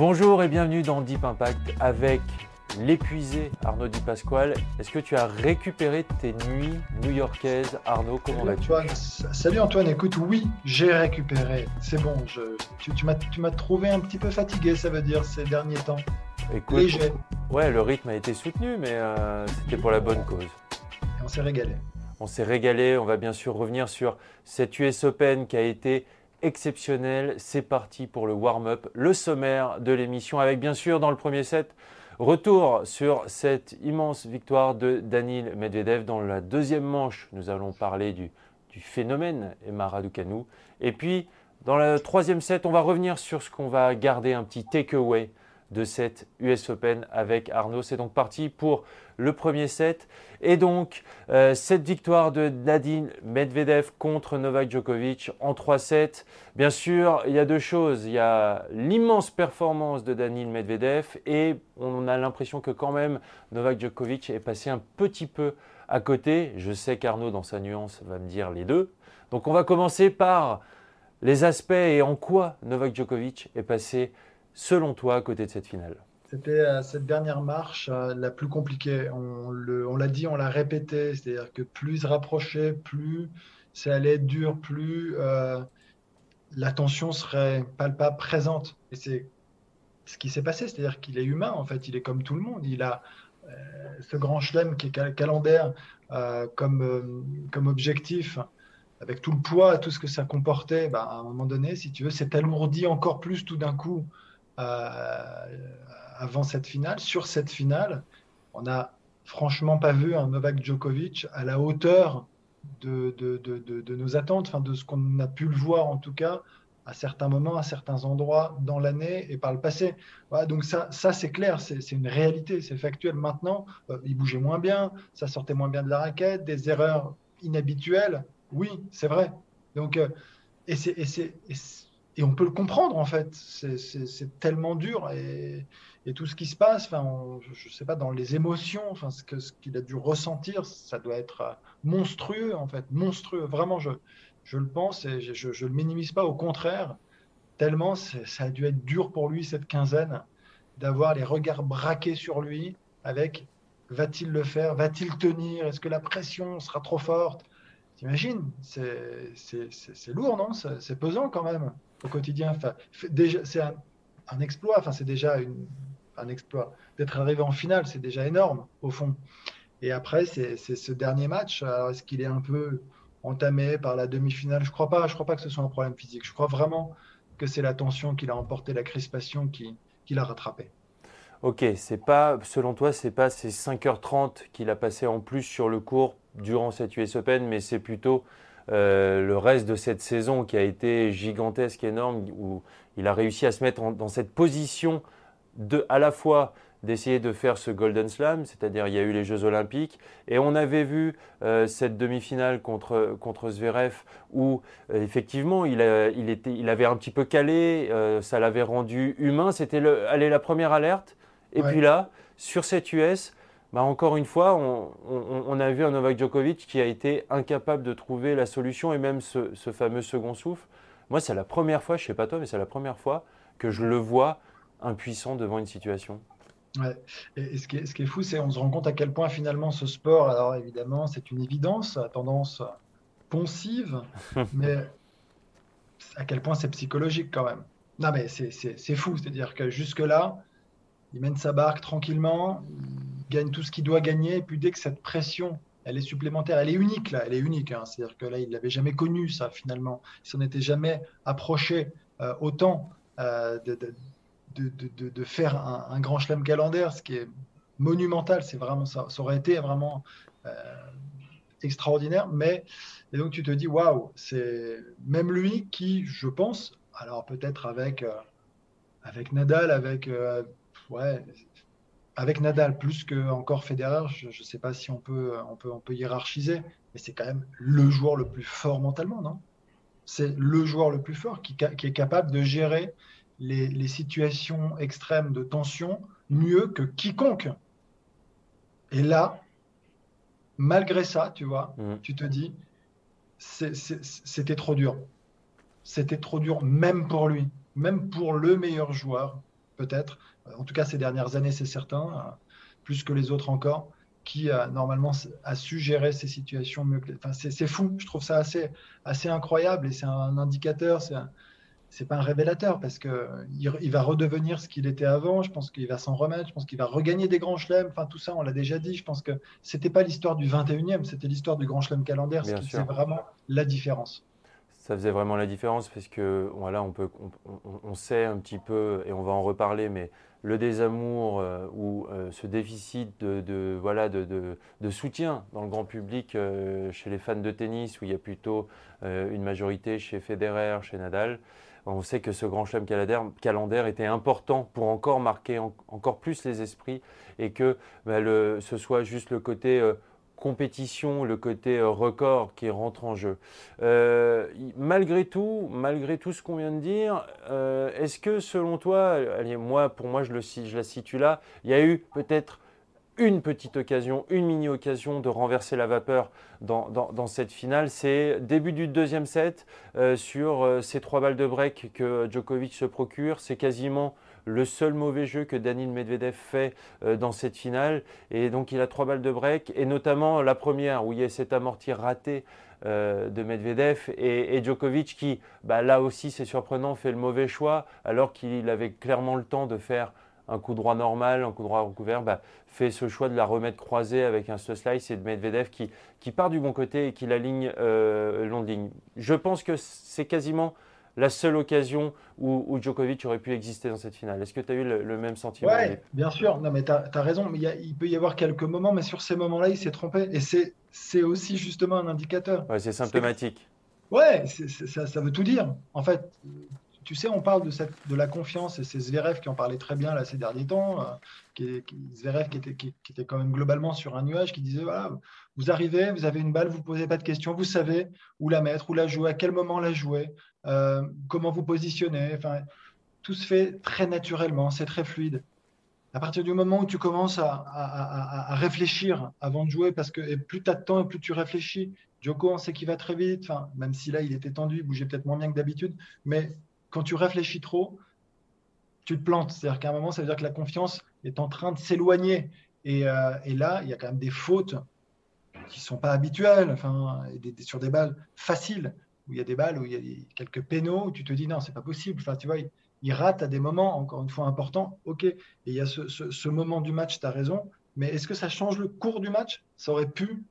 Bonjour et bienvenue dans Deep Impact avec l'épuisé Arnaud Di Pasquale. Est-ce que tu as récupéré tes nuits new-yorkaises Arnaud, comment Salut vas-tu. Salut Antoine, écoute, oui, j'ai récupéré. C'est bon, je, tu m'as trouvé un petit peu fatigué, ça veut dire, ces derniers temps. Écoute, Léger. Ouais, le rythme a été soutenu, mais euh, c'était pour la bonne cause. Et on s'est régalé. On s'est régalé. On va bien sûr revenir sur cette US Open qui a été exceptionnelle. C'est parti pour le warm-up, le sommaire de l'émission, avec bien sûr dans le premier set. Retour sur cette immense victoire de Danil Medvedev. Dans la deuxième manche, nous allons parler du, du phénomène Emma Raducanu. Et puis, dans le troisième set, on va revenir sur ce qu'on va garder un petit takeaway de cette US Open avec Arnaud. C'est donc parti pour le premier set. Et donc, euh, cette victoire de Nadine Medvedev contre Novak Djokovic en 3-7. Bien sûr, il y a deux choses. Il y a l'immense performance de Daniil Medvedev et on a l'impression que quand même Novak Djokovic est passé un petit peu à côté. Je sais qu'Arnaud, dans sa nuance, va me dire les deux. Donc, on va commencer par les aspects et en quoi Novak Djokovic est passé, selon toi, à côté de cette finale. C'était euh, cette dernière marche euh, la plus compliquée. On l'a dit, on l'a répété. C'est-à-dire que plus rapprochait, plus ça allait être dur, plus euh, la tension serait palpable, présente. Et c'est ce qui s'est passé. C'est-à-dire qu'il est humain, en fait. Il est comme tout le monde. Il a euh, ce grand chelem qui est cal- calendaire comme, comme objectif, avec tout le poids, tout ce que ça comportait. Bah, à un moment donné, si tu veux, c'est alourdi encore plus tout d'un coup. Euh, avant cette finale, sur cette finale, on n'a franchement pas vu un Novak Djokovic à la hauteur de, nos attentes, enfin de ce qu'on a pu le voir en tout cas à certains moments, à certains endroits dans l'année et par le passé. Voilà, donc ça, ça c'est clair, c'est c'est une réalité, c'est factuel. Maintenant, euh, il bougeait moins bien, ça sortait moins bien de la raquette, des erreurs inhabituelles, oui, c'est vrai. Donc, euh, et, c'est- et, on peut le comprendre en fait, c'est tellement dur. Et, tout ce qui se passe, enfin, on- je ne sais pas, dans les émotions, enfin, ce qu'il a dû ressentir, ça doit être euh, monstrueux en fait, monstrueux. Vraiment, je, le pense et je ne le minimise pas, au contraire, tellement ça a dû être dur pour lui cette quinzaine d'avoir les regards braqués sur lui avec va-t-il le faire, va-t-il tenir, est-ce que la pression sera trop forte? T'imagines, c'est lourd, non? C'est pesant quand même au quotidien. C'est un, exploit, enfin, c'est déjà un exploit. D'être arrivé en finale, c'est déjà énorme, au fond. Et après, c'est ce dernier match. Alors, est-ce qu'il est un peu entamé par la demi-finale? Je crois pas. Je crois pas que ce soit un problème physique. Je crois vraiment que c'est la tension qui l'a emporté, la crispation qui, l'a rattrapé. Ok, c'est pas, selon toi, c'est pas ces 5h30 qu'il a passé en plus sur le court durant cette US Open, mais c'est plutôt euh, le reste de cette saison qui a été gigantesque, énorme, où il a réussi à se mettre en- dans cette position de, à la fois d'essayer de faire ce Golden Slam, c'est-à-dire il y a eu les Jeux Olympiques, et on avait vu euh, cette demi-finale contre, contre Zverev où euh, effectivement il, a- il, était, il avait un petit peu calé, euh, ça l'avait rendu humain, c'était allez, la première alerte, et Ouais. puis là, sur cette US, bah encore une fois, on, on- on a vu un Novak Djokovic qui a été incapable de trouver la solution et même ce, ce fameux second souffle. Moi, c'est la première fois, je sais pas toi, mais c'est la première fois que je le vois impuissant devant une situation. Ouais. Et, ce qui est, ce qui est fou, c'est on se rend compte à quel point finalement ce sport, alors évidemment, c'est une évidence, à tendance ponsive, mais à quel point c'est psychologique quand même. Non, mais c'est fou, c'est-à-dire que jusque-là, il mène sa barque tranquillement, il gagne tout ce qu'il doit gagner, et puis dès que cette pression, elle est supplémentaire, elle est unique là, elle est unique, hein. c'est-à-dire que là, il l'avait jamais connu ça finalement, il s'en était jamais approché euh, autant euh, de, de- de, de- faire un, grand chelem calendaire, ce qui est monumental, c'est vraiment ça, ça aurait été vraiment euh, extraordinaire. Mais et donc tu te dis waouh, c'est même lui qui, je pense, alors peut-être avec avec Nadal, avec ouais, avec Nadal plus que encore Federer, je ne sais pas si on peut, on peut, on peut hiérarchiser, mais c'est quand même le joueur le plus fort mentalement, non? C'est le joueur le plus fort qui, qui est capable de gérer les, les, situations extrêmes de tension mieux que quiconque. Et là, malgré ça, tu vois, mm. tu te dis, c'était trop dur. C'était trop dur, même pour lui, même pour le meilleur joueur, peut-être. En tout cas, ces dernières années, c'est certain, euh, plus que les autres encore, qui a normalement a su gérer ces situations mieux que. Enfin, c'est fou. Je trouve ça assez, assez incroyable et c'est un indicateur. C'est c'est pas un révélateur parce que il, va redevenir ce qu'il était avant. Je pense qu'il va s'en remettre. Je pense qu'il va regagner des grands chelems. Enfin, tout ça, on l'a déjà dit. Je pense que c'était pas l'histoire du 21e, c'était l'histoire du grand chelem calendaire, ce qui faisait vraiment la différence. Ça faisait vraiment la différence parce que voilà, on peut, on, sait un petit peu et on va en reparler, mais le désamour euh, ou euh, ce déficit de, voilà, de, soutien dans le grand public euh, chez les fans de tennis, où il y a plutôt une majorité chez Federer, chez Nadal, on sait que ce grand chelem calendaire était important pour encore marquer encore plus les esprits et que bah, ce soit juste le côté compétition, le côté euh, record qui rentre en jeu. Euh, malgré tout, malgré tout ce qu'on vient de dire, est-ce que selon toi, moi, pour moi, je, le, je la situe là, il y a eu peut-être une petite occasion, une mini-occasion de renverser la vapeur dans, cette finale. C'est début du deuxième set euh, sur euh, ces trois balles de break que Djokovic se procure. C'est quasiment le seul mauvais jeu que Danil Medvedev fait euh, dans cette finale. Et donc il a trois balles de break, et notamment la première où il y a cet amorti raté de Medvedev et, Djokovic qui, bah, là aussi c'est surprenant, fait le mauvais choix alors qu'il avait clairement le temps de faire un coup droit normal, un coup droit recouvert, bah, fait ce choix de la remettre croisée avec un slice et de Medvedev qui, qui part du bon côté et qui l'aligne euh, long ligne. Je pense que c'est quasiment la seule occasion où, Djokovic aurait pu exister dans cette finale. Est-ce que tu as eu le, même sentiment Oui, bien sûr. Non, mais tu as, raison. Mais il, peut y avoir quelques moments, mais sur ces moments-là, il s'est trompé. Et c'est aussi justement un indicateur. Ouais, c'est symptomatique. Ouais, ça, ça, veut tout dire. En fait, tu sais, on parle de, cette, de la confiance, et c'est Zverev qui en parlait très bien là, ces derniers temps, euh, qui, Zverev qui était, qui, était, quand même globalement sur un nuage, qui disait, voilà, vous arrivez, vous avez une balle, vous ne posez pas de questions, vous savez où la mettre, où la jouer, à quel moment la jouer, euh, comment vous positionner, enfin, tout se fait très naturellement, c'est très fluide. À partir du moment où tu commences à, réfléchir avant de jouer, parce que plus tu as de temps et plus tu réfléchis, Djoko, on sait qu'il va très vite, même si là, il était tendu, il bougeait peut-être moins bien que d'habitude, mais quand tu réfléchis trop, tu te plantes. C'est-à-dire qu'à un moment, ça veut dire que la confiance est en train de s'éloigner. Et, euh, là, il y a quand même des fautes qui ne sont pas habituelles, sur des balles faciles, où il y a des balles où il y a quelques pénaux, où tu te dis non, c'est pas possible. Enfin, tu vois, il, rate à des moments, encore une fois, importants. OK. Et il y a ce, moment du match, tu as raison. Mais est-ce que ça change le cours du match? Ça aurait pu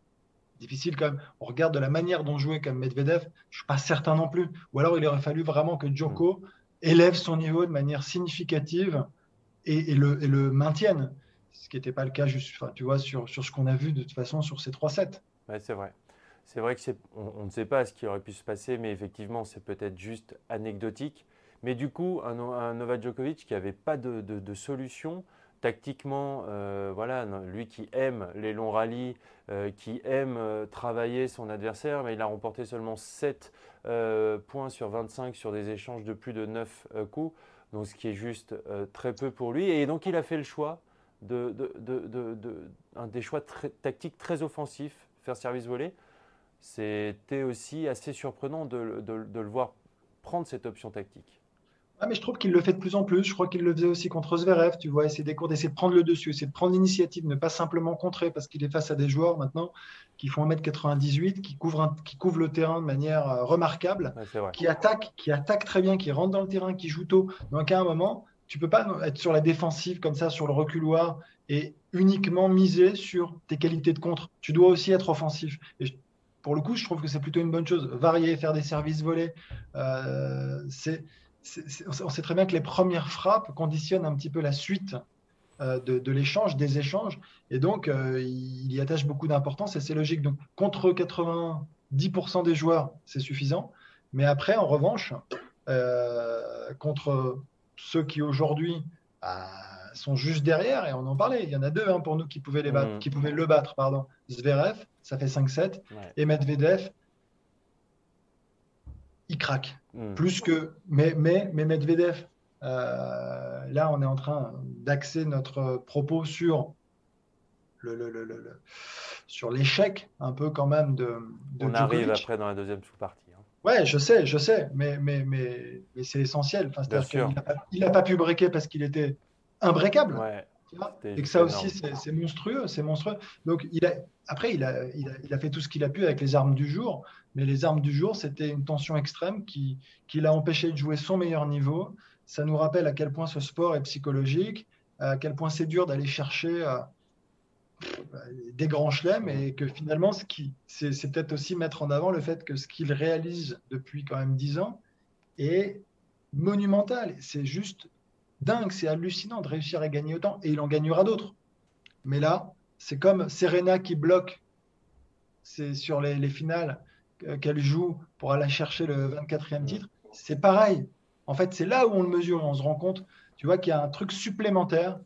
difficile quand même. On regarde de la manière dont jouait comme Medvedev, je ne suis pas certain non plus. Ou alors il aurait fallu vraiment que Djoko élève son niveau de manière significative et, le, maintienne. Ce qui n'était pas le cas, juste, tu vois, sur, ce qu'on a vu de toute façon sur ces trois sets. Ouais, c'est vrai. C'est vrai que on, ne sait pas ce qui aurait pu se passer, mais effectivement, c'est peut-être juste anecdotique. Mais du coup, un, Novak Djokovic qui n'avait pas de solution, tactiquement, euh, voilà, lui qui aime les longs rallyes, euh, qui aime euh, travailler son adversaire, mais il a remporté seulement 7 points sur 25 sur des échanges de plus de 9 coups, donc ce qui est juste très peu pour lui. Et donc il a fait le choix de, un des choix tactiques très offensifs, faire service volé. C'était aussi assez surprenant de le voir prendre cette option tactique. Ah, mais je trouve qu'il le fait de plus en plus. Je crois qu'il le faisait aussi contre Zverev. Tu vois, essayer des d'essayer de prendre le dessus, essayer de prendre l'initiative, ne pas simplement contrer parce qu'il est face à des joueurs maintenant qui font 1m98, qui couvrent, qui couvrent le terrain de manière euh, remarquable, qui attaquent, qui attaquent très bien, qui rentrent dans le terrain, qui jouent tôt. Donc à un moment, tu peux pas être sur la défensive comme ça, sur le reculoir et uniquement miser sur tes qualités de contre. Tu dois aussi être offensif. Et pour le coup, je trouve que c'est plutôt une bonne chose. Varier, faire des services volés, euh, on sait très bien que les premières frappes conditionnent un petit peu la suite de, l'échange, des échanges. Et donc, il y attache beaucoup d'importance et c'est logique. Donc, contre 90% des joueurs, c'est suffisant. Mais après, en revanche, contre ceux qui aujourd'hui sont juste derrière, et on en parlait, il y en a deux hein, pour nous qui pouvaient, les battre, mm. qui pouvaient le battre. Pardon. Zverev, ça fait 5-7, et Medvedev, il craque. Mm. Plus que. Mais, mais, mais Medvedev, euh, là, on est en train d'axer notre propos sur le, le, le, sur l'échec un peu quand même de, on arrive après dans la deuxième sous-partie hein. ouais je sais je sais mais mais mais, mais c'est essentiel enfin, il n'a pas, pu breaker parce qu'il était imbreakable. Ouais, et que ça aussi, c'est monstrueux, c'est monstrueux. Donc, il a, après, il a, il, a, fait tout ce qu'il a pu avec les armes du jour, mais les armes du jour, c'était une tension extrême qui, qui l'a empêché de jouer son meilleur niveau. Ça nous rappelle à quel point ce sport est psychologique, à quel point c'est dur d'aller chercher euh, des grands chelems et que finalement, ce qui, c'est peut-être aussi mettre en avant le fait que ce qu'il réalise depuis quand même dix ans est monumental. C'est juste dingue, c'est hallucinant de réussir à gagner autant, et il en gagnera d'autres. Mais là, c'est comme Serena qui bloque c'est sur les, finales qu'elle joue pour aller chercher le 24e titre. C'est pareil. En fait, c'est là où on le mesure on se rend compte, tu vois, qu'il y a un truc supplémentaire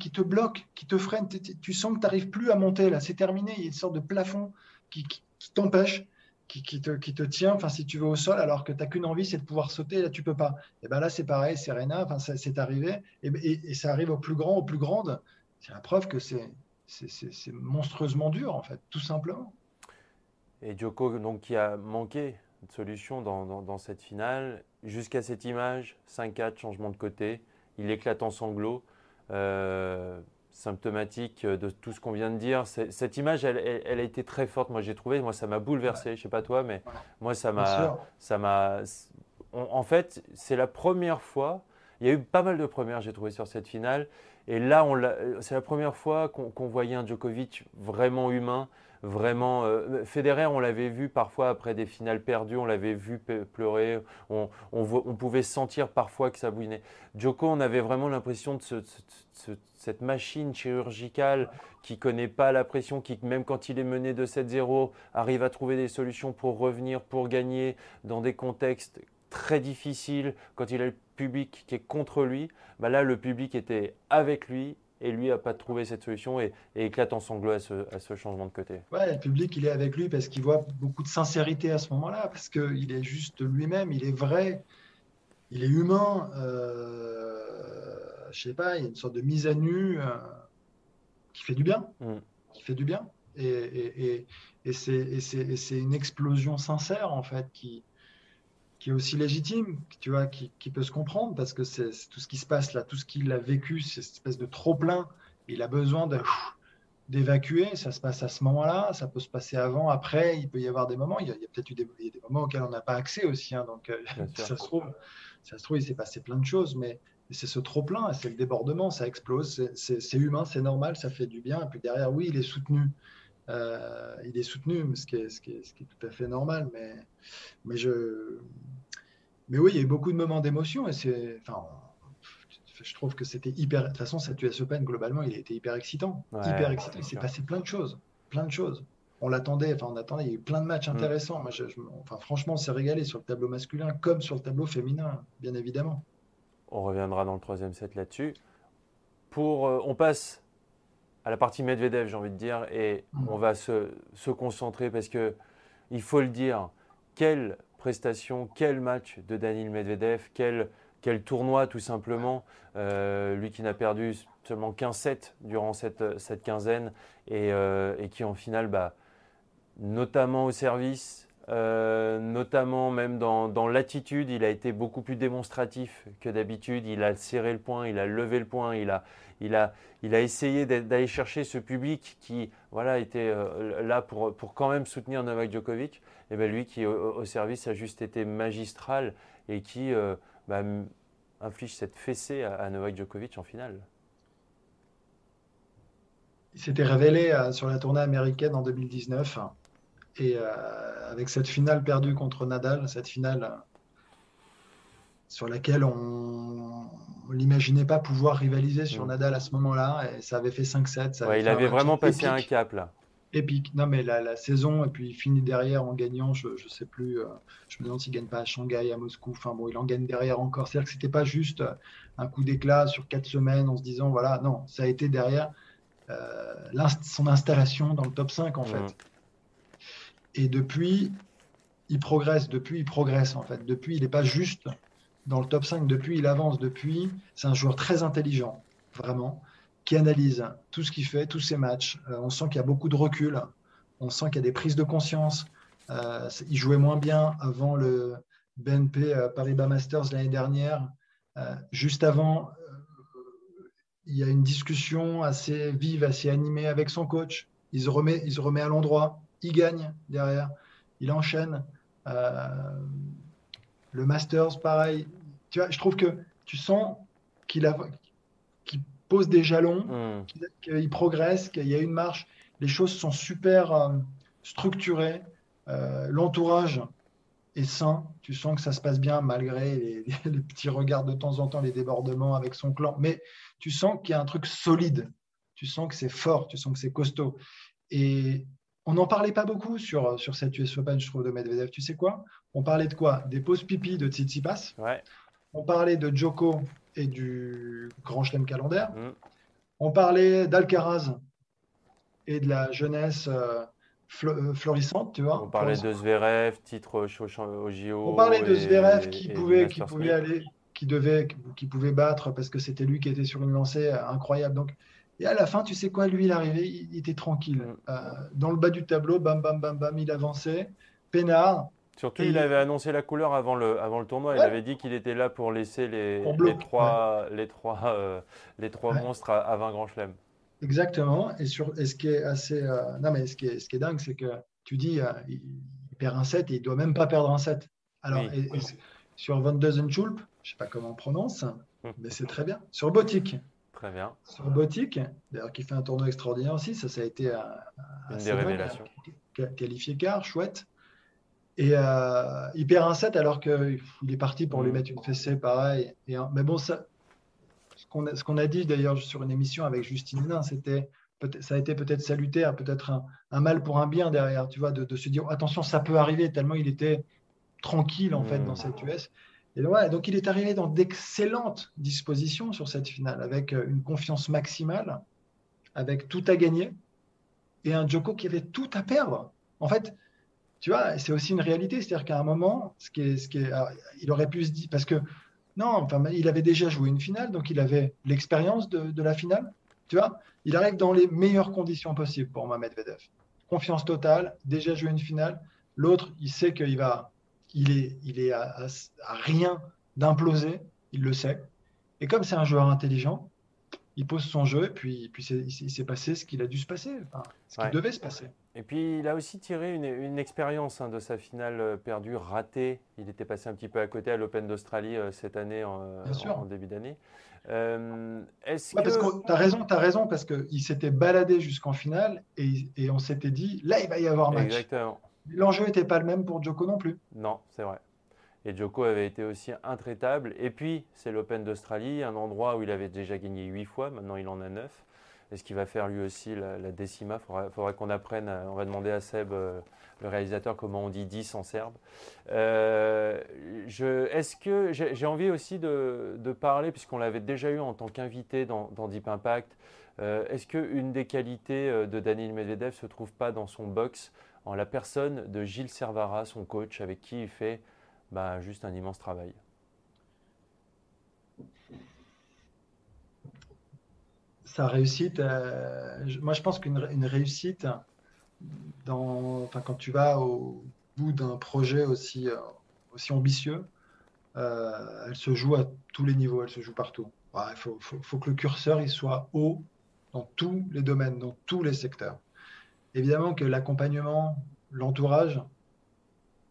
qui te bloque, qui te freine. Tu sens que tu n'arrives plus à monter là, c'est terminé. Il y a une sorte de plafond qui t'empêche qui, te, tient, enfin, si tu veux, au sol, alors que tu n'as qu'une envie, c'est de pouvoir sauter, là, tu peux pas. Et ben là, c'est pareil, Serena, enfin, c'est arrivé, et, ça arrive au plus grand, au plus grande. C'est la preuve que c'est monstrueusement dur, en fait, tout simplement. Et Djoko, donc, qui a manqué de solution dans, dans, dans cette finale, jusqu'à cette image, 5-4, changement de côté, il éclate en sanglots. Euh, symptomatique de tout ce qu'on vient de dire. Cette image, elle, a été très forte. Moi, j'ai trouvé, moi, ça m'a bouleversé. Je Je sais pas toi, mais moi, ça m'a, ça m'a. En fait, c'est la première fois. Il y a eu pas mal de premières, j'ai trouvé sur cette finale. Et là, c'est la première fois qu'on voyait un Djokovic vraiment humain, vraiment. Euh, Federer, on l'avait vu parfois après des finales perdues, on l'avait vu pleurer, on, pouvait sentir parfois que ça bouinait. Djoko, on avait vraiment l'impression de ce, cette machine chirurgicale qui connaît pas la pression, qui même quand il est mené de 7-0, arrive à trouver des solutions pour revenir, pour gagner dans des contextes très difficiles, quand il a le public qui est contre lui, bah là le public était avec lui et lui n'a pas trouvé cette solution et, éclate en sanglots à ce, changement de côté. Ouais, le public, il est avec lui parce qu'il voit beaucoup de sincérité à ce moment-là, parce qu'il est juste lui-même, il est vrai, il est humain. Euh, je sais pas, il y a une sorte de mise à nu euh, qui fait du bien, mm. qui fait du bien. Et, et, et, c'est une explosion sincère, en fait, qui, qui est aussi légitime, tu vois, qui, qui peut se comprendre, parce que c'est tout ce qui se passe là, tout ce qu'il a vécu, c'est cette espèce de trop-plein. Il a besoin d'évacuer, ça se passe à ce moment-là, ça peut se passer avant, après, il peut y avoir des moments, il y a, peut-être eu des, des, moments auxquels on n'a pas accès aussi, hein, donc euh, ça, se trouve, ça se trouve, il s'est passé plein de choses, mais c'est ce trop-plein, c'est le débordement, ça explose, c'est humain, c'est normal, ça fait du bien. Et puis derrière, oui, il est soutenu. Euh, il est soutenu, ce qui est, ce, qui est, ce qui est, tout à fait normal. Mais, mais, je, mais oui, il y a eu beaucoup de moments d'émotion. Et c'est, enfin, je trouve que c'était hyper. De toute façon, cette US Open, globalement, il a été hyper excitant. hyper excitant. Il s'est passé plein de choses. Plein de choses. On l'attendait, enfin, on attendait. Il y a eu plein de matchs mm. intéressants. Moi, je, enfin, franchement, on s'est régalé sur le tableau masculin comme sur le tableau féminin, bien évidemment. On reviendra dans le troisième set là-dessus. Pour, euh, on passe à la partie Medvedev, j'ai envie de dire, et mm. on va se, concentrer parce que il faut le dire, quelle prestation, quel match de Daniel Medvedev, quel, quel tournoi tout simplement. Euh, lui qui n'a perdu seulement 15 sets durant cette, cette quinzaine et, euh, et, qui en finale, bah, notamment au service, euh, notamment même dans, l'attitude, il a été beaucoup plus démonstratif que d'habitude. Il a serré le point, il a levé le point, il a, il a, il a essayé d'aller chercher ce public qui voilà, était euh, là pour, pour quand même soutenir Novak Djokovic. Et bien lui qui au, service a juste été magistral et qui euh, bah, inflige cette fessée à, Novak Djokovic en finale. Il s'était révélé sur la tournée américaine en 2019 et euh, avec cette finale perdue contre Nadal, cette finale sur laquelle on n'imaginait pas pouvoir rivaliser sur mm. Nadal à ce moment-là. Et ça avait fait 5-7. Ouais, il avait vraiment passé un cap là. Épique. Non, mais la, la, saison, et puis il finit derrière en gagnant, je ne sais plus, euh, je me demande s'il ne gagne pas à Shanghai, à Moscou. Enfin bon, il en gagne derrière encore. C'est-à-dire que ce n'était pas juste un coup d'éclat sur quatre semaines en se disant, voilà, non, ça a été derrière euh, son installation dans le top 5 en mm. fait. Et depuis, il progresse, depuis, il progresse en fait. Depuis, il n'est pas juste dans le top 5 depuis, il avance depuis. C'est un joueur très intelligent, vraiment, qui analyse tout ce qu'il fait, tous ses matchs. Euh, on sent qu'il y a beaucoup de recul. On sent qu'il y a des prises de conscience. Euh, il jouait moins bien avant le BNP euh, Paribas Masters l'année dernière. juste avant, il y a une discussion assez vive, assez animée avec son coach. Se il se remet à l'endroit. Il gagne derrière. Il enchaîne. Le Masters, pareil. Tu vois, je trouve que tu sens qu'il pose des jalons, hmm. qu'il progresse, qu'il y a une marche. Les choses sont super euh, structurées. Euh, l'entourage est sain. Tu sens que ça se passe bien malgré les, les, petits regards de temps en temps, les débordements avec son clan. Mais tu sens qu'il y a un truc solide. Tu sens que c'est fort. Tu sens que c'est costaud. Et on n'en parlait pas beaucoup sur, sur cette US Open, je trouve, de Medvedev. Tu sais quoi? On parlait de quoi? Des pauses pipi de Tsitsipas. Ouais. On parlait de Joko et du Grand Chelem calendaire. Mm. On parlait d'Alcaraz et de la jeunesse euh, euh, florissante, tu vois. On parlait de Zverev, titre au, JO. On parlait de Zverev qui, pouvait, qui pouvait aller, qui devait, qui pouvait battre parce que c'était lui qui était sur une lancée incroyable. Donc, et à la fin, tu sais quoi, lui, il arrivait, il était tranquille. Euh, dans le bas du tableau, bam, bam, bam, bam, il avançait. Pénard. Surtout, il avait annoncé la couleur avant le, avant le tournoi. Il avait dit qu'il était là pour laisser les, les trois, les trois, euh, les trois monstres à, 20 grands chelems. Exactement. Et, sur, ce qui est assez. Euh, non, mais ce qui est, ce qui est dingue, c'est que tu dis, il, perd un set et il ne doit même pas perdre un set. Alors, sur Van Schulp, je ne sais pas comment on prononce, hum. mais c'est très bien. Sur Botic, Très bien. Sur Botic, d'ailleurs, qui fait un tournoi extraordinaire aussi. Ça, ça a été un, une des révélations. Qualifié quart, chouette. Et euh, il perd un set alors qu'il est parti pour lui mm. mettre une fessée, pareil. Et, mais bon, ça, ce qu'on a, dit d'ailleurs sur une émission avec Justine Hénin, c'était ça a été peut-être salutaire, peut-être un, un, mal pour un bien derrière, tu vois, de, se dire attention, ça peut arriver, tellement il était tranquille en fait mm. dans cette US. Et donc il est arrivé dans d'excellentes dispositions sur cette finale, avec euh, une confiance maximale, avec tout à gagner, et un Joko qui avait tout à perdre. En fait, tu vois, c'est aussi une réalité, c'est-à-dire qu'à un moment, il aurait pu se dire, parce que non, enfin, il avait déjà joué une finale, donc il avait l'expérience de, de, la finale, tu vois. Il arrive dans les meilleures conditions possibles pour Mohamed Vedef. Confiance totale, déjà joué une finale. L'autre, il sait qu'il va il est, il est à, rien d'imploser, il le sait. Et comme c'est un joueur intelligent, il pose son jeu et puis, puis il s'est passé ce qu'il a dû se passer, ce qui devait se passer. Et puis il a aussi tiré une, expérience hein, de sa finale euh, perdue, ratée. Il était passé un petit peu à côté à l'Open d'Australie euh, cette année, en, début d'année. Euh, que... Tu as raison, as raison, parce qu'il s'était baladé jusqu'en finale et, et on s'était dit, là, il va y avoir match. Exactement. L'enjeu n'était pas le même pour Joko non plus. Non, c'est vrai. Et Joko avait été aussi intraitable. Et puis, c'est l'Open d'Australie, un endroit où il avait déjà gagné 8 fois, maintenant il en a 9. Est-ce qu'il va faire lui aussi la, décima Il faudra, qu'on apprenne, on va demander à Seb, euh, le réalisateur, comment on dit 10 en serbe. Euh, est-ce que j'ai envie aussi de, parler, puisqu'on l'avait déjà eu en tant qu'invité dans, Deep Impact, euh, est-ce qu'une des qualités de Daniel Medvedev se trouve pas dans son box en la personne de Gilles Servara, son coach, avec qui il fait bah, juste un immense travail. Sa réussite, euh, moi je pense qu'une réussite, dans, quand tu vas au bout d'un projet aussi, euh, aussi ambitieux, euh, elle se joue à tous les niveaux, elle se joue partout. Il faut, faut, que le curseur il soit haut dans tous les domaines, dans tous les secteurs. Évidemment que l'accompagnement, l'entourage,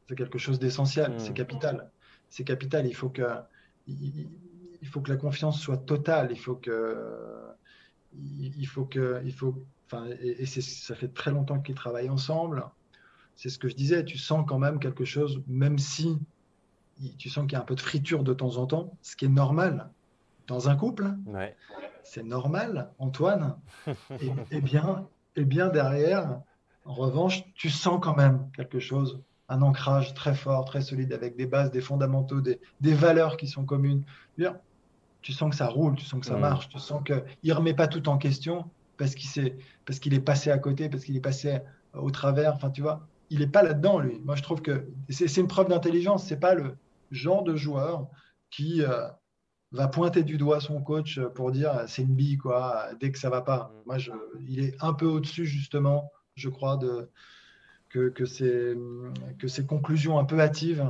c'est quelque chose d'essentiel, c'est mmh. capital. C'est capital, il faut que il, faut que la confiance soit totale, il faut que il faut que il faut enfin et, ça fait très longtemps qu'ils travaillent ensemble. C'est ce que je disais, tu sens quand même quelque chose même si tu sens qu'il y a un peu de friture de temps en temps, ce qui est normal dans un couple. C'est normal, Antoine. et, bien, et bien derrière, en revanche, tu sens quand même quelque chose, un ancrage très fort, très solide, avec des bases, des fondamentaux, des, valeurs qui sont communes. Bien, tu sens que ça roule, tu sens que ça marche, tu sens qu'il ne remet pas tout en question parce qu'il est, est passé à côté, parce qu'il est passé au travers. Enfin, tu vois, il n'est pas là-dedans, lui. Moi, je trouve que c'est une preuve d'intelligence. C'est pas le genre de joueur qui euh, va pointer du doigt son coach pour dire c'est une bille, quoi, dès que ça va pas. Mm. Moi, je, il est un peu au-dessus, justement, je crois, de, que, que, ces, que ces conclusions un peu hâtives.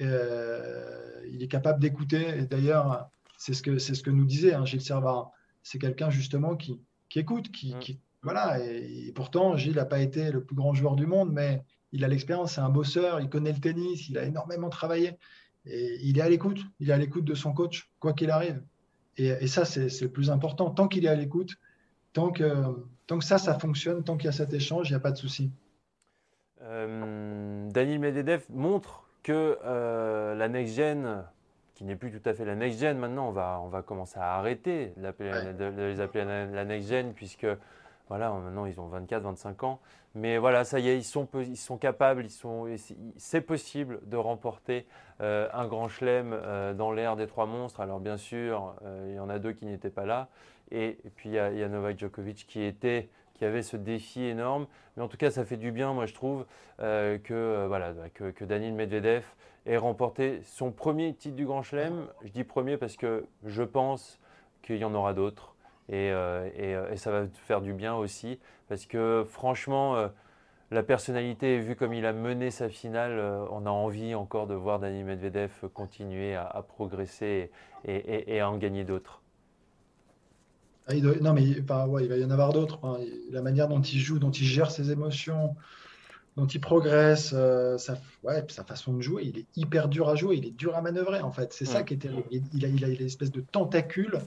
Euh, il est capable d'écouter. Et d'ailleurs, c'est ce, que, ce que nous disait hein, Gilles Servat. C'est quelqu'un, justement, qui, qui écoute, qui, mm. qui voilà, et, pourtant, Gilles n'a pas été le plus grand joueur du monde, mais il a l'expérience, c'est un bosseur, il connaît le tennis, il a énormément travaillé. Et il est à l'écoute, il est à l'écoute de son coach, quoi qu'il arrive. Et, ça, c'est le plus important. Tant qu'il est à l'écoute, tant que, tant que ça, ça fonctionne, tant qu'il y a cet échange, il n'y a pas de souci. Euh, Daniel Medvedev montre que euh, la next-gen, qui n'est plus tout à fait la next-gen maintenant, on va, on va commencer à arrêter de, les appeler la next-gen, puisque voilà, maintenant ils ont 24, 25 ans. Mais voilà, ça y est, ils sont, capables, c'est possible de remporter euh, un grand chelem euh, dans l'ère des trois monstres. Alors bien sûr, euh, il y en a deux qui n'étaient pas là. Et, puis il y, a, Novak Djokovic qui était qui avait ce défi énorme. Mais en tout cas, ça fait du bien, moi je trouve, que, voilà, bah, que, que, Daniel Medvedev ait remporté son premier titre du Grand Chelem. Je dis premier parce que je pense qu'il y en aura d'autres. Euh, euh, et, ça va faire du bien aussi parce que franchement, euh, la personnalité, vu comme il a mené sa finale, on a envie encore de voir Dani Medvedev continuer à, progresser et, à en gagner d'autres. Ah, non, mais il va y en avoir d'autres. Hein. La manière dont il joue, dont il gère ses émotions, dont il progresse, sa, ouais, sa façon de jouer, il est hyper dur à jouer, il est dur à manœuvrer en fait. C'est ça qui est terrible. Il, a, il a, l'espèce de tentacule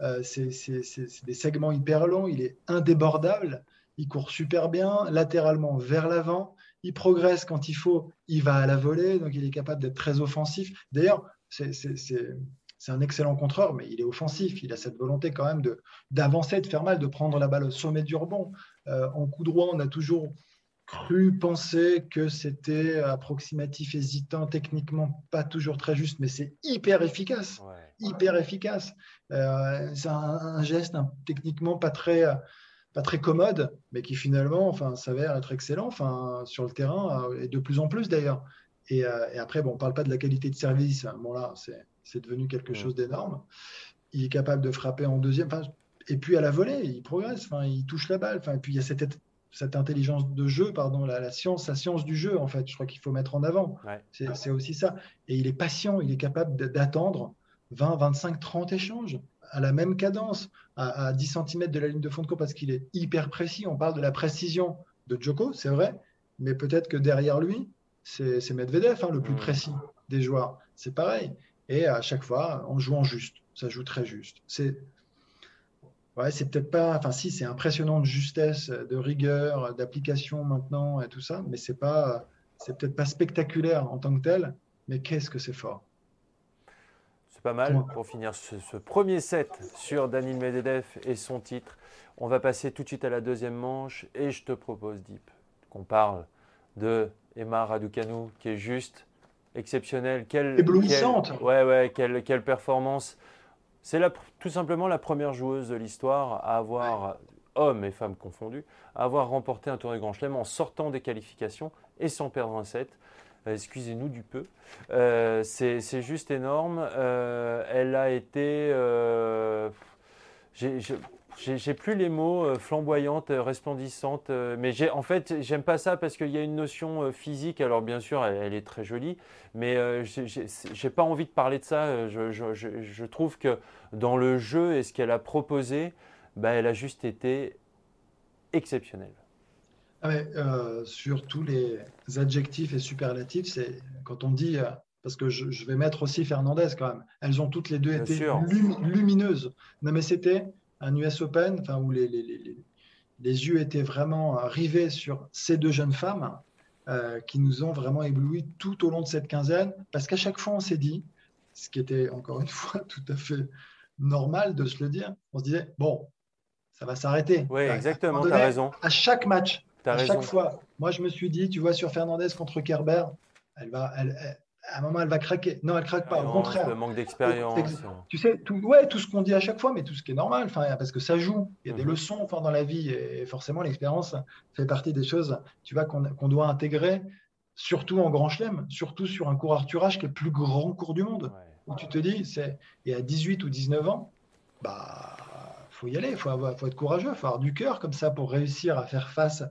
euh, c'est des segments hyper longs, il est indébordable, il court super bien, latéralement vers l'avant, il progresse quand il faut, il va à la volée, donc il est capable d'être très offensif. D'ailleurs, c'est un excellent contreur, mais il est offensif. Il a cette volonté quand même d'avancer, de, faire mal, de prendre la balle au sommet du rebond. Euh, en coup droit, on a toujours cru penser que c'était approximatif, hésitant, techniquement pas toujours très juste, mais c'est hyper efficace. Hyper efficace. Euh, c'est un, geste techniquement pas très, pas très commode, mais qui finalement enfin, s'avère être excellent enfin, sur le terrain, euh, et de plus en plus d'ailleurs. Et, euh, et, après, bon, on ne parle pas de la qualité de service. Bon, là, c'est devenu quelque chose d'énorme. Il est capable de frapper en deuxième. Et puis à la volée, il progresse. Enfin, il touche la balle. Enfin, et puis il y a cette, cette intelligence de jeu, pardon, la, science, la science du jeu, en fait. Je crois qu'il faut mettre en avant. C'est aussi ça. Et il est patient. Il est capable d'attendre 20, 25, 30 échanges à la même cadence, à, 10 cm de la ligne de fond de cours, parce qu'il est hyper précis. On parle de la précision de Joko, c'est vrai, mais peut-être que derrière lui, c'est Medvedev, hein, le plus mmh. précis des joueurs. C'est pareil. Et à chaque fois, en jouant juste, ça joue très juste. C'est ouais, c'est peut-être pas, enfin si, c'est impressionnant de justesse, de rigueur, d'application maintenant et tout ça, mais c'est pas, c'est peut-être pas spectaculaire en tant que tel, mais qu'est-ce que c'est fort pas mal pour finir ce, premier set sur Daniel Medvedev et son titre. On va passer tout de suite à la deuxième manche et je te propose, Deep, qu'on parle de Emma Raducanu qui est juste exceptionnelle. Quelle, Éblouissante Ouais, ouais, quelle, quelle performance. C'est tout simplement la première joueuse de l'histoire à avoir, hommes et femmes confondus, à avoir remporté un tournoi Grand Chelem en sortant des qualifications et sans perdre un set. Euh, excusez-nous du peu. Euh, c'est juste énorme. Euh, elle a été. J'ai plus les mots flamboyante, resplendissante, mais en fait j'aime pas ça parce qu'il y a une notion physique. Alors bien sûr, elle, est très jolie, mais j'ai pas envie de parler de ça. Je, je, je, trouve que dans le jeu et ce qu'elle a proposé, bah, elle a juste été exceptionnelle. Ah euh, sur tous les adjectifs et superlatifs, c'est quand on dit, euh, parce que je, vais mettre aussi Fernandez quand même, elles ont toutes les deux été lumineuses. Non, mais c'était un US Open où les, les, les, les, yeux étaient vraiment rivés sur ces deux jeunes femmes euh, qui nous ont vraiment éblouis tout au long de cette quinzaine, parce qu'à chaque fois, on s'est dit, ce qui était encore une fois tout à fait normal de se le dire, on se disait, bon, ça va s'arrêter. Oui, exactement, tu as raison. À chaque match, à chaque fois, moi je me suis dit, tu vois, sur Fernandez contre Kerber, elle va, elle, à un moment, elle va craquer. Non, elle craque pas. au contraire. Le manque d'expérience. Tu sais, tout, ouais, tout ce qu'on dit à chaque fois, mais tout ce qui est normal, parce que ça joue. Il y a des mhm. leçons enfin, dans la vie et forcément, l'expérience fait partie des choses, tu vois, qu'on doit intégrer, surtout en grand chelem, surtout sur un cours Arthurage qui est le plus grand cours du monde. Où tu te dis, c'est et à 18 ou 19 ans, bah, faut y aller, il faut, faut, être courageux, il faut avoir du cœur comme ça pour réussir à faire face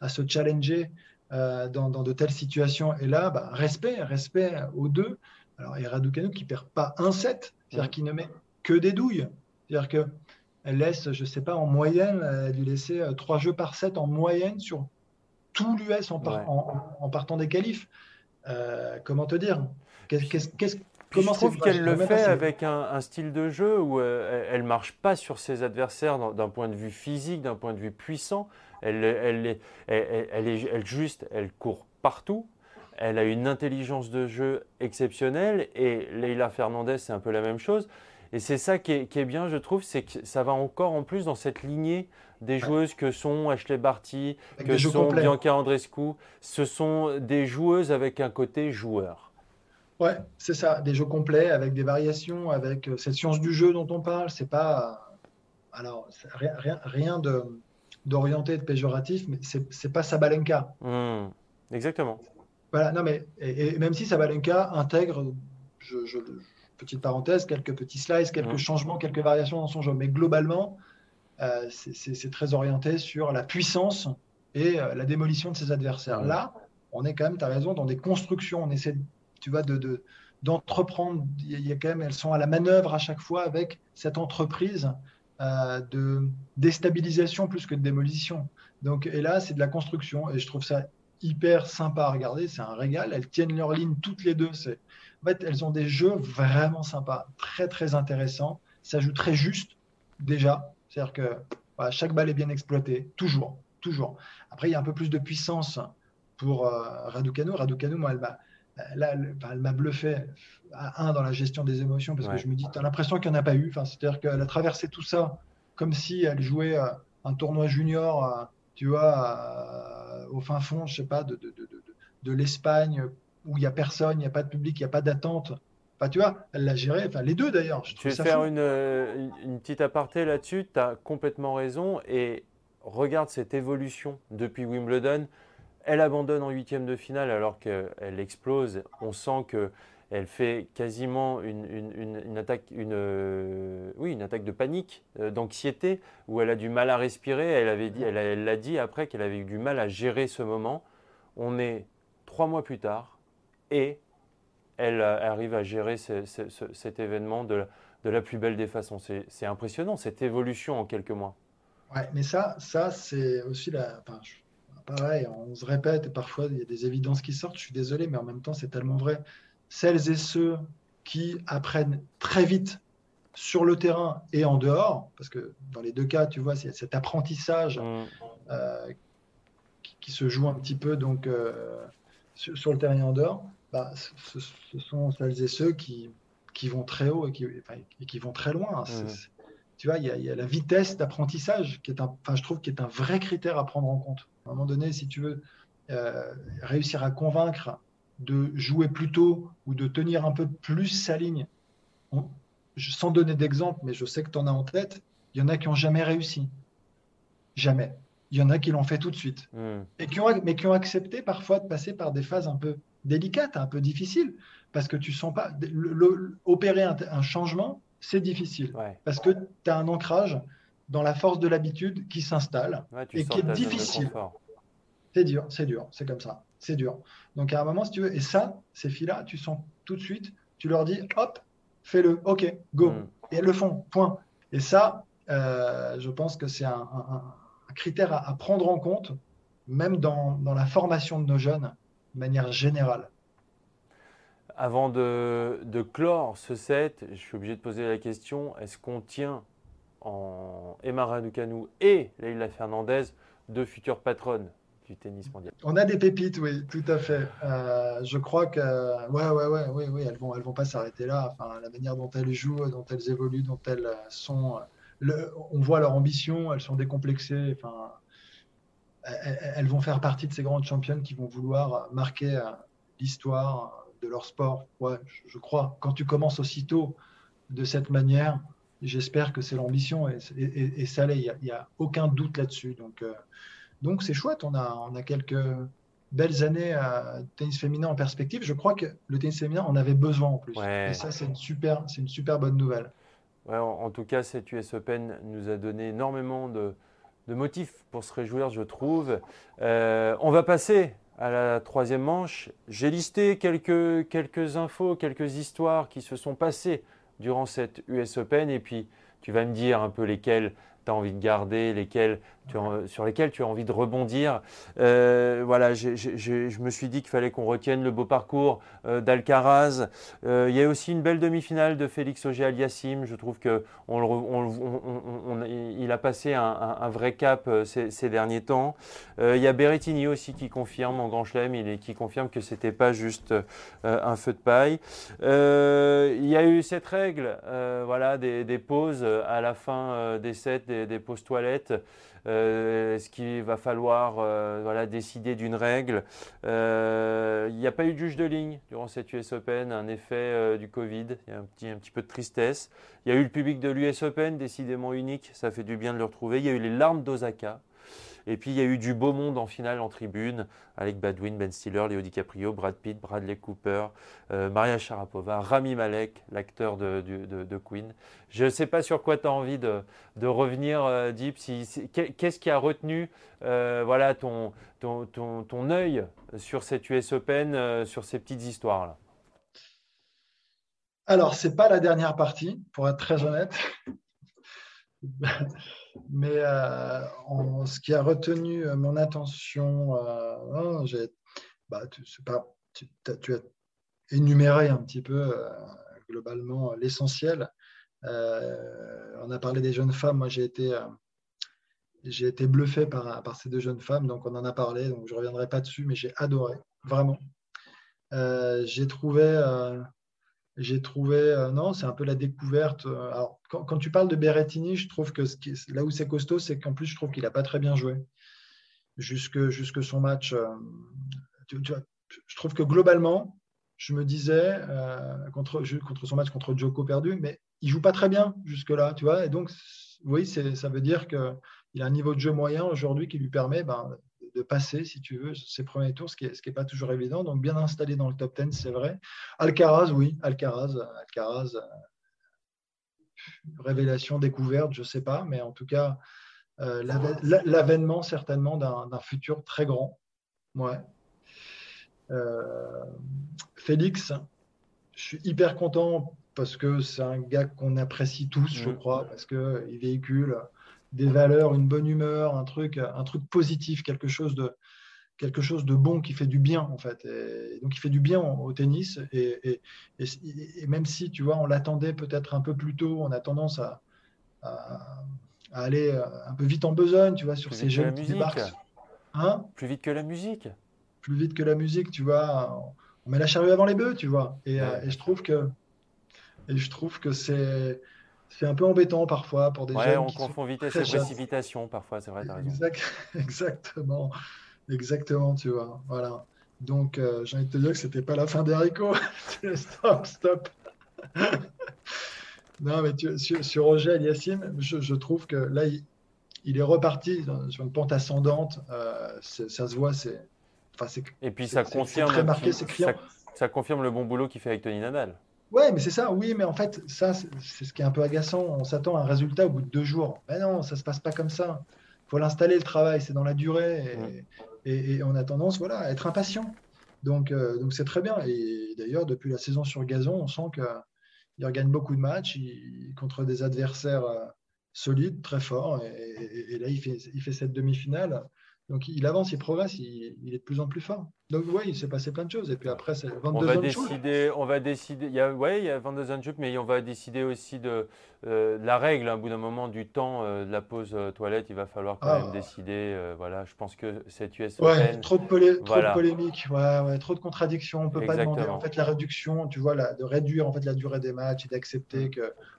à se challenger euh, dans, de telles situations. Et là, bah, respect, respect aux deux. Alors, et Raducanu qui perd pas un set, c'est-à-dire qu'il ne met que des douilles. C'est-à-dire qu'elle laisse, je ne sais pas, en moyenne, elle a dû laisser euh, trois jeux par set en moyenne sur tout l'US en, en, partant des qualifs. Euh, comment te dire? Qu'est-ce Comment je trouve qu'elle le fait avec un, style de jeu où elle ne marche pas sur ses adversaires d'un point de vue physique, d'un point de vue puissant. Elle, elle, elle, est juste, elle court partout. Elle a une intelligence de jeu exceptionnelle et Leila Fernandez, c'est un peu la même chose. Et c'est ça qui est, bien, je trouve, c'est que ça va encore en plus dans cette lignée des joueuses que sont Ashley Barty, que sont Bianca Andrescu. Ce sont des joueuses avec un côté joueur. Ouais, c'est ça, des jeux complets avec des variations, avec euh, cette science du jeu dont on parle. C'est pas, alors rien, rien, rien de d'orienté, de péjoratif, mais c'est pas Sabalenka. Hmm, exactement. Voilà, non, mais et, même si Sabalenka intègre, je, petite parenthèse, quelques petits slices, quelques hmm. changements, quelques variations dans son jeu, mais globalement, euh, c'est très orienté sur la puissance et euh, la démolition de ses adversaires. Hmm. Là, on est quand même, tu as raison, dans des constructions, on essaie, tu vois, de d'entreprendre, il y a quand même, elles sont à la manœuvre à chaque fois avec cette entreprise de déstabilisation plus que de démolition. Donc, et là, c'est de la construction et je trouve ça hyper sympa à regarder. C'est un régal. Elles tiennent leur ligne toutes les deux. En fait, elles ont des jeux vraiment sympas, très très intéressants. Ça joue très juste déjà. C'est-à-dire que chaque balle est bien exploitée, toujours, toujours. Après, il y a un peu plus de puissance pour euh, Raducanu. Raducanu, moi, elle m'a là, elle m'a bluffé à un dans la gestion des émotions parce que je me dis, tu as l'impression qu'il n'y en a pas eu. Enfin, C'est-à-dire qu'elle a traversé tout ça comme si elle jouait euh, un tournoi junior, euh, tu vois, euh, au fin fond, je sais pas, de, de, de, de l'Espagne où il n'y a personne, il n'y a pas de public, il n'y a pas d'attente. Enfin, tu vois, elle l'a géré, enfin, les deux d'ailleurs. Je vais faire une, une, petite aparté là-dessus, tu as complètement raison. Et regarde cette évolution depuis Wimbledon. Elle abandonne en huitième de finale alors qu'elle explose. On sent qu'elle fait quasiment une, attaque, une, euh, oui, une attaque de panique, euh, d'anxiété, où elle a du mal à respirer. Elle avait dit, elle l'a dit après qu'elle avait eu du mal à gérer ce moment. On est trois mois plus tard et elle, arrive à gérer cet événement de la, plus belle des façons. C'est impressionnant cette évolution en quelques mois. Ouais, mais ça, ça c'est aussi la pareil, on se répète et parfois il y a des évidences qui sortent. Je suis désolé, mais en même temps, c'est tellement vrai. Celles et ceux qui apprennent très vite sur le terrain et en dehors, parce que dans les deux cas, tu vois, c'est cet apprentissage mm. euh, qui, se joue un petit peu donc euh, sur, le terrain et en dehors. Bah, ce, sont celles et ceux qui, qui vont très haut et qui, et qui vont très loin. Mm. Tu vois, il y, a, la vitesse d'apprentissage qui est un, enfin, je trouve, qui est un vrai critère à prendre en compte. À un moment donné, si tu veux euh, réussir à convaincre de jouer plus tôt ou de tenir un peu plus sa ligne, sans donner d'exemple, mais je sais que tu en as en tête, il y en a qui n'ont jamais réussi. Jamais. Il y en a qui l'ont fait tout de suite. Hmm. Et qui ont, mais qui ont accepté parfois de passer par des phases un peu délicates, un peu difficiles, parce que tu sens pas. opérer un, changement, c'est difficile. Parce que tu as un ancrage dans la force de l'habitude qui s'installe et qui est difficile. C'est dur, c'est dur, c'est comme ça, c'est dur. Donc à un moment, si tu veux, et ça, ces filles-là, tu sens tout de suite, tu leur dis, hop, fais-le, ok, go. Mm. Et elles le font, point. Et ça, euh, je pense que c'est un, critère à, prendre en compte, même dans, dans, la formation de nos jeunes, de manière générale. Avant de, clore ce set, je suis obligé de poser la question, est-ce qu'on tient en Emma Raducanu et Leila Fernandez, deux futures patronnes du tennis mondial? On a des pépites, oui, tout à fait. Euh, je crois que, ouais, ouais, ouais, oui, oui, elles vont, elles vont pas s'arrêter là. Enfin, la manière dont elles jouent, dont elles évoluent, dont elles sont, on voit leur ambition, elles sont décomplexées. Enfin, elles, vont faire partie de ces grandes championnes qui vont vouloir marquer l'histoire de leur sport. Ouais, je, crois. Quand tu commences aussitôt de cette manière, j'espère que c'est l'ambition et, et, ça l'est. Il n'y a, aucun doute là-dessus. Donc, donc c'est chouette. On a, on a quelques belles années à tennis féminin en perspective. Je crois que le tennis féminin en avait besoin en plus. Et ça, c'est une super, une super bonne nouvelle. en, tout cas, cette US Open nous a donné énormément de, de motifs pour se réjouir, je trouve. Euh, on va passer à la troisième manche. J'ai listé quelques, quelques infos, quelques histoires qui se sont passées durant cette US Open et puis tu vas me dire un peu lesquelles tu as envie de garder, lesquels sur lesquels tu as envie de rebondir. Euh, voilà, je me suis dit qu'il fallait qu'on retienne le beau parcours euh, d'Alcaraz. Euh, il y a aussi une belle demi-finale de Félix Auger-Aliassime. Je trouve qu'il a passé un, vrai cap ces, derniers temps. il y a Berrettini aussi qui confirme en Grand Chelem, il qui confirme que ce n'était pas juste un feu de paille. il y a eu cette règle, voilà, des, pauses à la fin des sets, des, pauses toilettes. Euh, est-ce qu'il va falloir euh, voilà, décider d'une règle? Euh, Il n'y a pas eu de juge de ligne durant cette US Open, un effet du Covid, il y a un petit, un petit peu de tristesse. Il y a eu le public de l'US Open, décidément unique, ça fait du bien de le retrouver. Il y a eu les larmes d'Osaka. Et puis il y a eu du beau monde en finale en tribune, avec Badwin, Ben Stiller, Léo DiCaprio, Brad Pitt, Bradley Cooper, euh, Maria Sharapova, Rami Malek, l'acteur de, Queen. Je ne sais pas sur quoi tu as envie de, revenir, euh, Deep. Qu'est-ce qui a retenu euh, voilà, ton, ton, œil sur cette US Open, sur ces petites histoires-là? Alors, ce n'est pas la dernière partie, pour être très honnête. Mais euh, ce qui a retenu euh, mon attention, euh, bah, tu, as énuméré un petit peu globalement l'essentiel. on a parlé des jeunes femmes. Moi, j'ai été, j'ai été bluffé par, par, ces deux jeunes femmes, donc on en a parlé, donc je ne reviendrai pas dessus, mais j'ai adoré, vraiment. j'ai trouvé j'ai trouvé, euh, non, c'est un peu la découverte. Euh, alors, quand, tu parles de Berrettini, je trouve que là où c'est costaud, c'est qu'en plus, je trouve qu'il n'a pas très bien joué jusque, jusque son match. Euh, je trouve que globalement, je me disais, contre, contre son match contre Joko perdu, mais il joue pas très bien jusque-là, tu vois. Et donc, oui, ça veut dire qu'il a un niveau de jeu moyen aujourd'hui qui lui permet ben, de passer, si tu veux, ses premiers tours, ce qui n'est pas toujours évident. Donc, bien installé dans le top 10, c'est vrai. Alcaraz, oui, Alcaraz, Alcaraz, euh, révélation, découverte, je ne sais pas, mais en tout cas, euh, l'avènement certainement d'un futur très grand. Ouais. Euh, Félix, je suis hyper content parce que c'est un gars qu'on apprécie tous, je mm. crois, parce qu'il véhicule des valeurs, une bonne humeur, un truc, un truc positif, quelque chose de, quelque chose de bon qui fait du bien en fait. Et donc il fait du bien au tennis et, même si tu vois on l'attendait peut-être un peu plus tôt, on a tendance à, aller un peu vite en besogne, tu vois, sur ces jeunes qui débarquent. Hein? Plus vite que la musique. Plus vite que la musique, tu vois. On met la charrue avant les bœufs, tu vois. Et, et je trouve que et je trouve que c'est c'est un peu embêtant parfois pour des ouais, jeunes. on confond vitesse et précipitation parfois, c'est vrai, exactement, exactement, tu vois. Voilà. Donc, euh, j'ai envie de te dire que c'était pas la fin des haricots. stop, stop. non, mais tu, sur, Roger Aliassime, je, je, trouve que là, il, est reparti sur une pente ascendante. Euh, ça se voit, c'est. Enfin, et puis ça confirme, très marqué, ça, ça confirme le bon boulot qu'il fait avec Tony Nadal. Ouais, mais c'est ça, oui, mais en fait, ça, c'est ce qui est un peu agaçant. On s'attend à un résultat au bout de deux jours. Mais non, ça se passe pas comme ça. Il faut l'installer, le travail, c'est dans la durée. Et, on a tendance voilà, à être impatient. Donc, euh, donc c'est très bien. Et d'ailleurs, depuis la saison sur gazon, on sent qu'il regagne beaucoup de matchs contre des adversaires euh, solides, très forts. Et, là, il fait, il fait cette demi-finale. Donc il avance, il progresse, il, est de plus en plus fort. Donc oui, il s'est passé plein de choses. Et puis après, c'est 22 on va décider, On va décider, il y a, ouais, il y a 22 mais on va décider aussi de, euh, la règle, à bout d'un moment, du temps euh, de la pause euh, toilette, il va falloir quand même ah. décider. voilà, je pense que cette US ouais, trop de, polé trop de ouais, ouais, trop de contradictions. On ne peut pas demander en fait, la réduction, tu vois, la, de réduire en fait, la durée des matchs et d'accepter mm.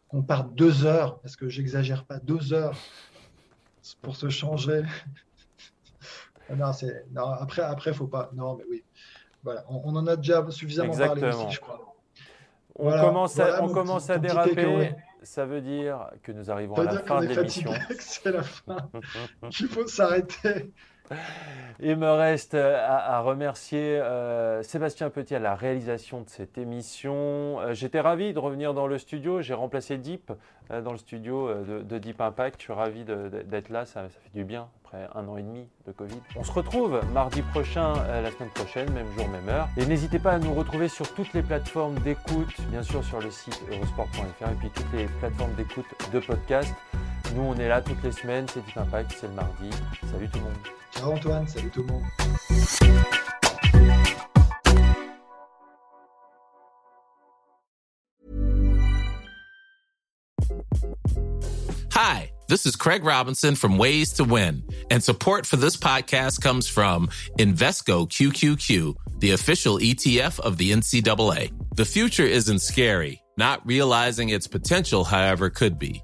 qu'on parte deux heures, parce que j'exagère pas, deux heures pour se changer non, c'est, non, après, après, faut pas. Non, mais oui. Voilà, on, en a déjà suffisamment parlé aussi, je crois. On commence à, on commence à déraper. Ça veut dire que nous arrivons à la fin de l'émission. C'est la fin. Il faut s'arrêter. Il me reste à, remercier euh, Sébastien Petit à la réalisation de cette émission. Euh, j'étais ravi de revenir dans le studio. J'ai remplacé Deep euh, dans le studio de, Deep Impact. Je suis ravi d'être là. Ça, ça, fait du bien après un an et demi de Covid. On se retrouve mardi prochain, la semaine prochaine, même jour, même heure. Et n'hésitez pas à nous retrouver sur toutes les plateformes d'écoute, bien sûr sur le site eurosport.fr et puis toutes les plateformes d'écoute de podcast. Nous, on est là toutes les semaines. C'est Deep Impact, c'est le mardi. Salut tout le monde. Ciao Antoine, salut tout le monde. Hi, this is Craig Robinson from Ways to Win, and support for this podcast comes from Invesco QQQ, the official ETF of the NCAA. The future isn't scary. Not realizing its potential, however, could be.